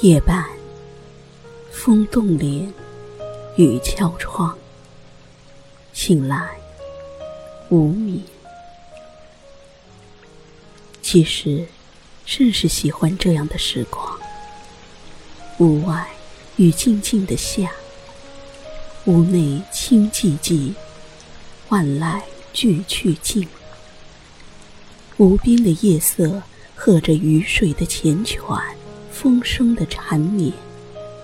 夜半，风动帘，雨敲窗。醒来，无眠。其实，甚是喜欢这样的时光。屋外雨静静的下，屋内清寂寂，万籁俱去尽。无边的夜色，和着雨水的缱绻，风声的缠绵，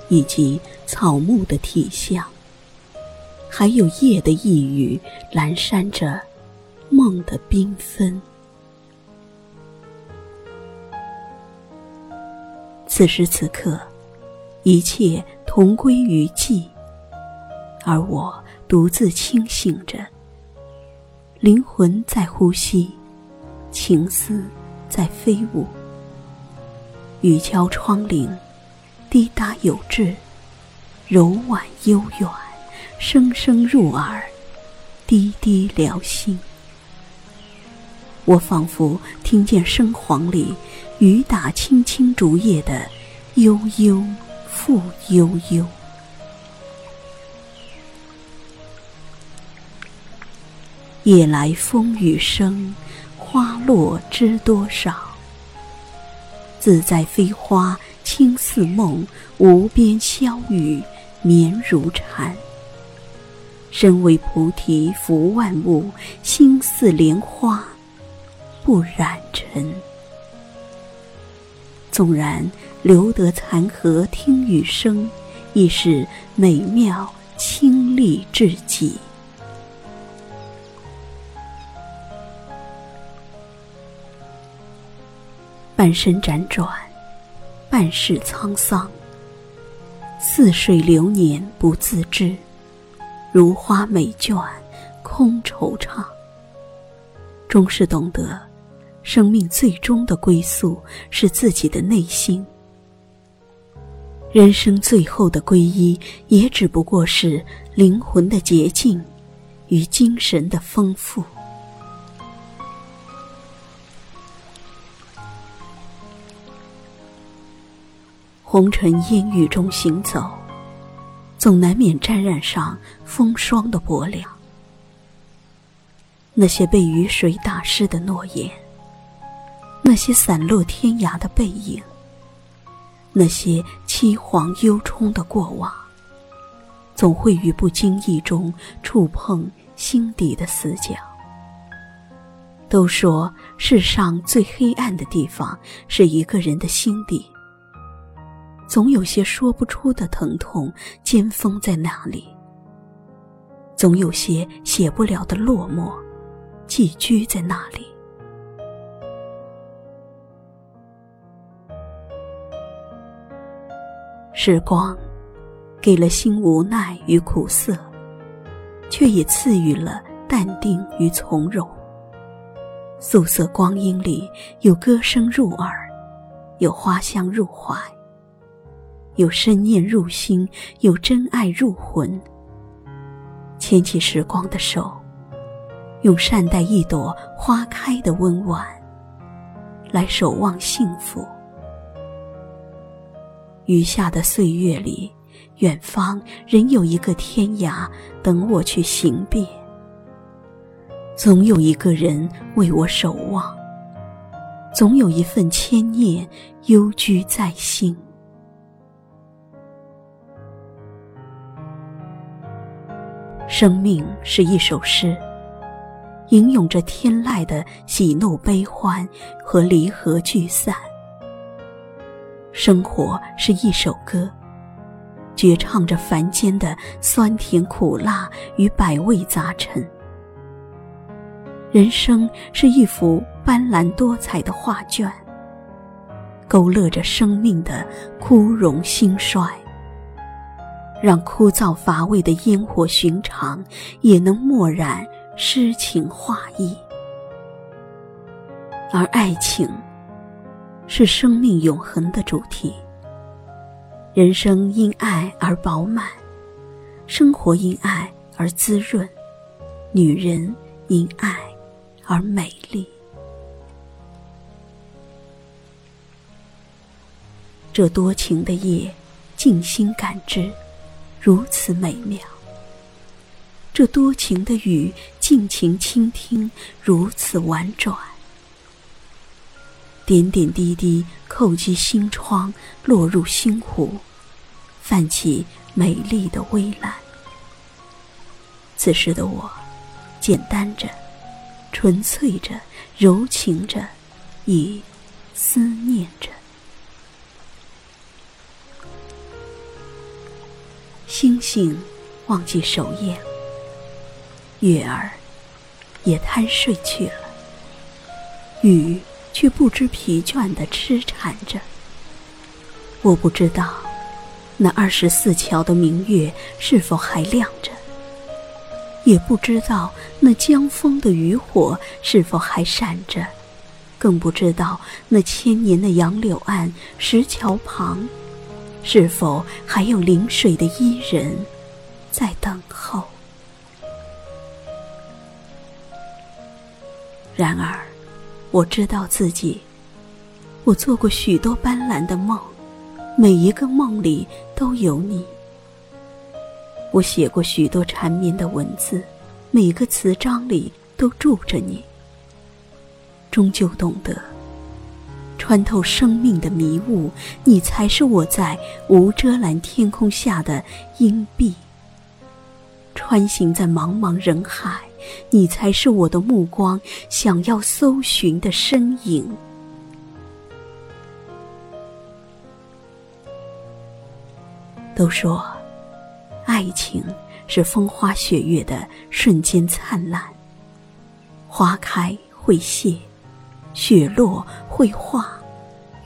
以及草木的体香，还有夜的一语，阑珊着梦的缤纷。此时此刻，一切同归于寂，而我独自清醒着，灵魂在呼吸。情思在飞舞，雨敲窗棂，滴答有致，柔婉悠远，声声入耳，滴滴撩心。我仿佛听见生黄里雨打青青竹叶的悠悠复悠悠。夜来风雨声。花落知多少？自在飞花轻似梦，无边霄雨绵如蝉。身为菩提福万物，心似莲花不染尘。纵然留得残荷听雨声，亦是美妙清丽至极。半生辗转，半世沧桑。似水流年不自知，如花美眷空惆怅。终是懂得，生命最终的归宿是自己的内心。人生最后的皈依，也只不过是灵魂的洁净与精神的丰富。红尘烟雨中行走，总难免沾染上风霜的薄凉。那些被雨水打湿的诺言，那些散落天涯的背影，那些凄惶忧忡的过往，总会于不经意中触碰心底的死角。都说世上最黑暗的地方是一个人的心底。总有些说不出的疼痛，尖锋在那里；总有些写不了的落寞，寄居在那里。时光，给了心无奈与苦涩，却也赐予了淡定与从容。素色光阴里，有歌声入耳，有花香入怀。有深念入心，有真爱入魂。牵起时光的手，用善待一朵花开的温婉，来守望幸福。余下的岁月里，远方仍有一个天涯等我去行遍。总有一个人为我守望，总有一份牵念幽居在心。生命是一首诗，吟咏着天籁的喜怒悲欢和离合聚散。生活是一首歌，绝唱着凡间的酸甜苦辣与百味杂陈。人生是一幅斑斓多彩的画卷，勾勒着生命的枯荣兴衰。让枯燥乏味的烟火寻常，也能墨染诗情画意。而爱情，是生命永恒的主题。人生因爱而饱满，生活因爱而滋润，女人因爱而美丽。这多情的夜，静心感知，如此美妙；这多情的雨，尽情倾听，如此婉转。点点滴滴叩击心窗，落入心湖，泛起美丽的微澜。此时的我，简单着，纯粹着，柔情着，亦思念着。星星忘记守夜，月儿也贪睡去了。雨。却不知疲倦地痴缠着。我不知道，那二十四桥的明月是否还亮着；也不知道那江风的渔火是否还闪着；更不知道那千年的杨柳岸、石桥旁，是否还有临水的伊人在等候。然而。我知道自己，我做过许多斑斓的梦，每一个梦里都有你。我写过许多缠绵的文字，每个词章里都住着你。终究懂得，穿透生命的迷雾，你才是我在无遮拦天空下的阴蔽。穿行在茫茫人海，你才是我的目光想要搜寻的身影。都说，爱情是风花雪月的瞬间灿烂，花开会谢，雪落会化，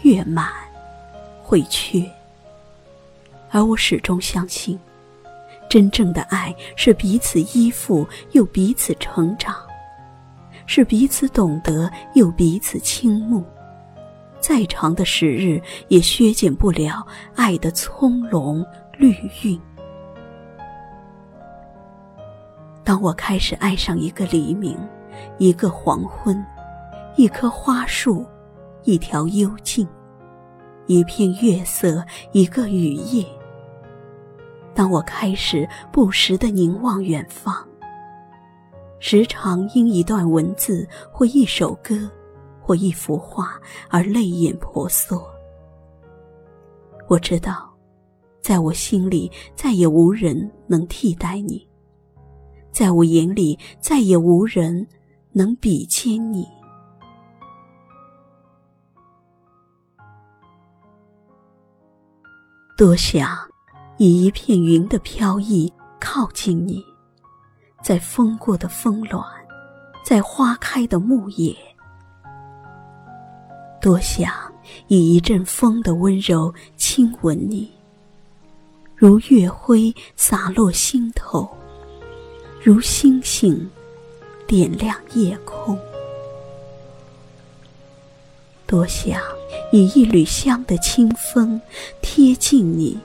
月满会缺。而我始终相信。真正的爱是彼此依附又彼此成长，是彼此懂得又彼此倾慕。再长的时日也削减不了爱的葱茏绿韵。当我开始爱上一个黎明，一个黄昏，一棵花树，一条幽径，一片月色，一个雨夜。当我开始不时的凝望远方，时常因一段文字或一首歌或一幅画而泪眼婆娑。我知道，在我心里再也无人能替代你，在我眼里再也无人能比肩你。多想。以一片云的飘逸靠近你，在风过的峰峦，在花开的木叶，多想以一阵风的温柔亲吻你，如月辉洒落心头，如星星点亮夜空。多想以一缕香的清风贴近你。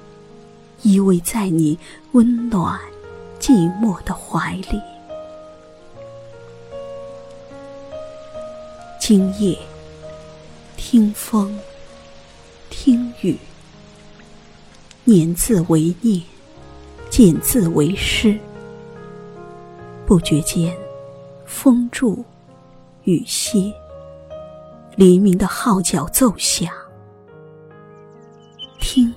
依偎在你温暖、寂寞的怀里。今夜，听风，听雨，念字为念，见字为诗。不觉间，风住，雨歇，黎明的号角奏响。听。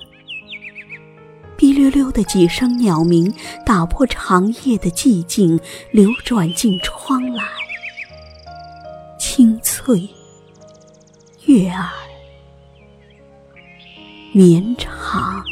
滴溜溜的几声鸟鸣，打破长夜的寂静，流转进窗来。清脆，悦耳，绵长。